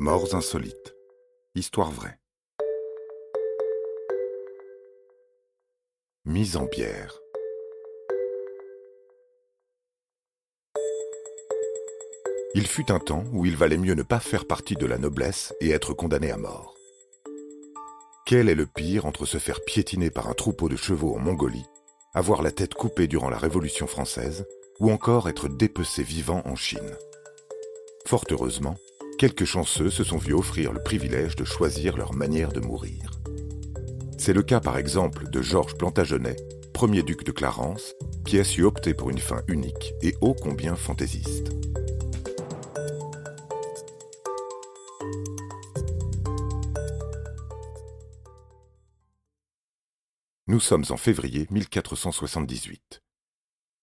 Morts insolites. Histoire vraie. Mise en bière. Il fut un temps où il valait mieux ne pas faire partie de la noblesse et être condamné à mort. Quel est le pire entre se faire piétiner par un troupeau de chevaux en Mongolie, avoir la tête coupée durant la Révolution française, ou encore être dépecé vivant en Chine? Fort heureusement, quelques chanceux se sont vus offrir le privilège de choisir leur manière de mourir. C'est le cas par exemple de Georges Plantagenet, premier duc de Clarence, qui a su opter pour une fin unique et ô combien fantaisiste. Nous sommes en février 1478.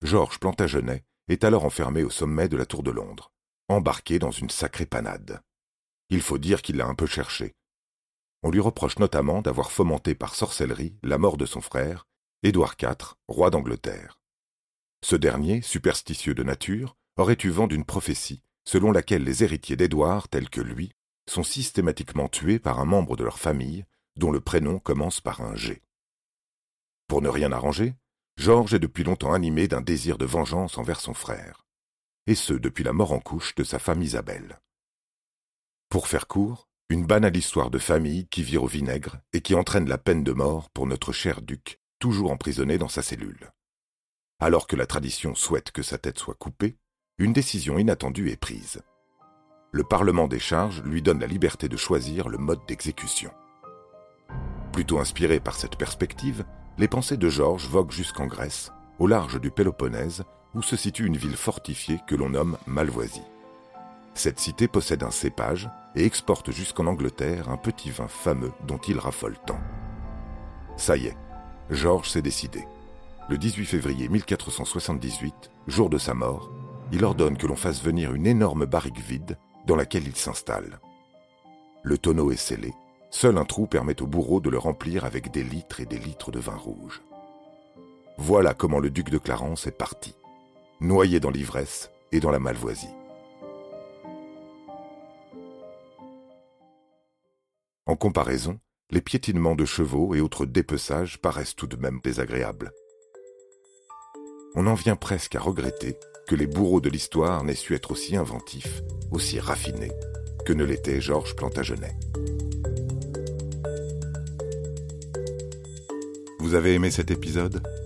Georges Plantagenet est alors enfermé au sommet de la Tour de Londres embarqué dans une sacrée panade. Il faut dire qu'il l'a un peu cherché. On lui reproche notamment d'avoir fomenté par sorcellerie la mort de son frère, Édouard IV, roi d'Angleterre. Ce dernier, superstitieux de nature, aurait eu vent d'une prophétie selon laquelle les héritiers d'Édouard, tels que lui, sont systématiquement tués par un membre de leur famille dont le prénom commence par un G. Pour ne rien arranger, Georges est depuis longtemps animé d'un désir de vengeance envers son frère et ce depuis la mort en couche de sa femme Isabelle. Pour faire court, une banale histoire de famille qui vire au vinaigre et qui entraîne la peine de mort pour notre cher duc, toujours emprisonné dans sa cellule. Alors que la tradition souhaite que sa tête soit coupée, une décision inattendue est prise. Le Parlement des charges lui donne la liberté de choisir le mode d'exécution. Plutôt inspiré par cette perspective, les pensées de Georges voguent jusqu'en Grèce, au large du Péloponnèse, où se situe une ville fortifiée que l'on nomme Malvoisie. Cette cité possède un cépage et exporte jusqu'en Angleterre un petit vin fameux dont il raffole tant. Ça y est, Georges s'est décidé. Le 18 février 1478, jour de sa mort, il ordonne que l'on fasse venir une énorme barrique vide dans laquelle il s'installe. Le tonneau est scellé, seul un trou permet au bourreau de le remplir avec des litres et des litres de vin rouge. Voilà comment le duc de Clarence est parti noyé dans l'ivresse et dans la malvoisie. En comparaison, les piétinements de chevaux et autres dépeçages paraissent tout de même désagréables. On en vient presque à regretter que les bourreaux de l'histoire n'aient su être aussi inventifs, aussi raffinés, que ne l'était Georges Plantagenet. Vous avez aimé cet épisode?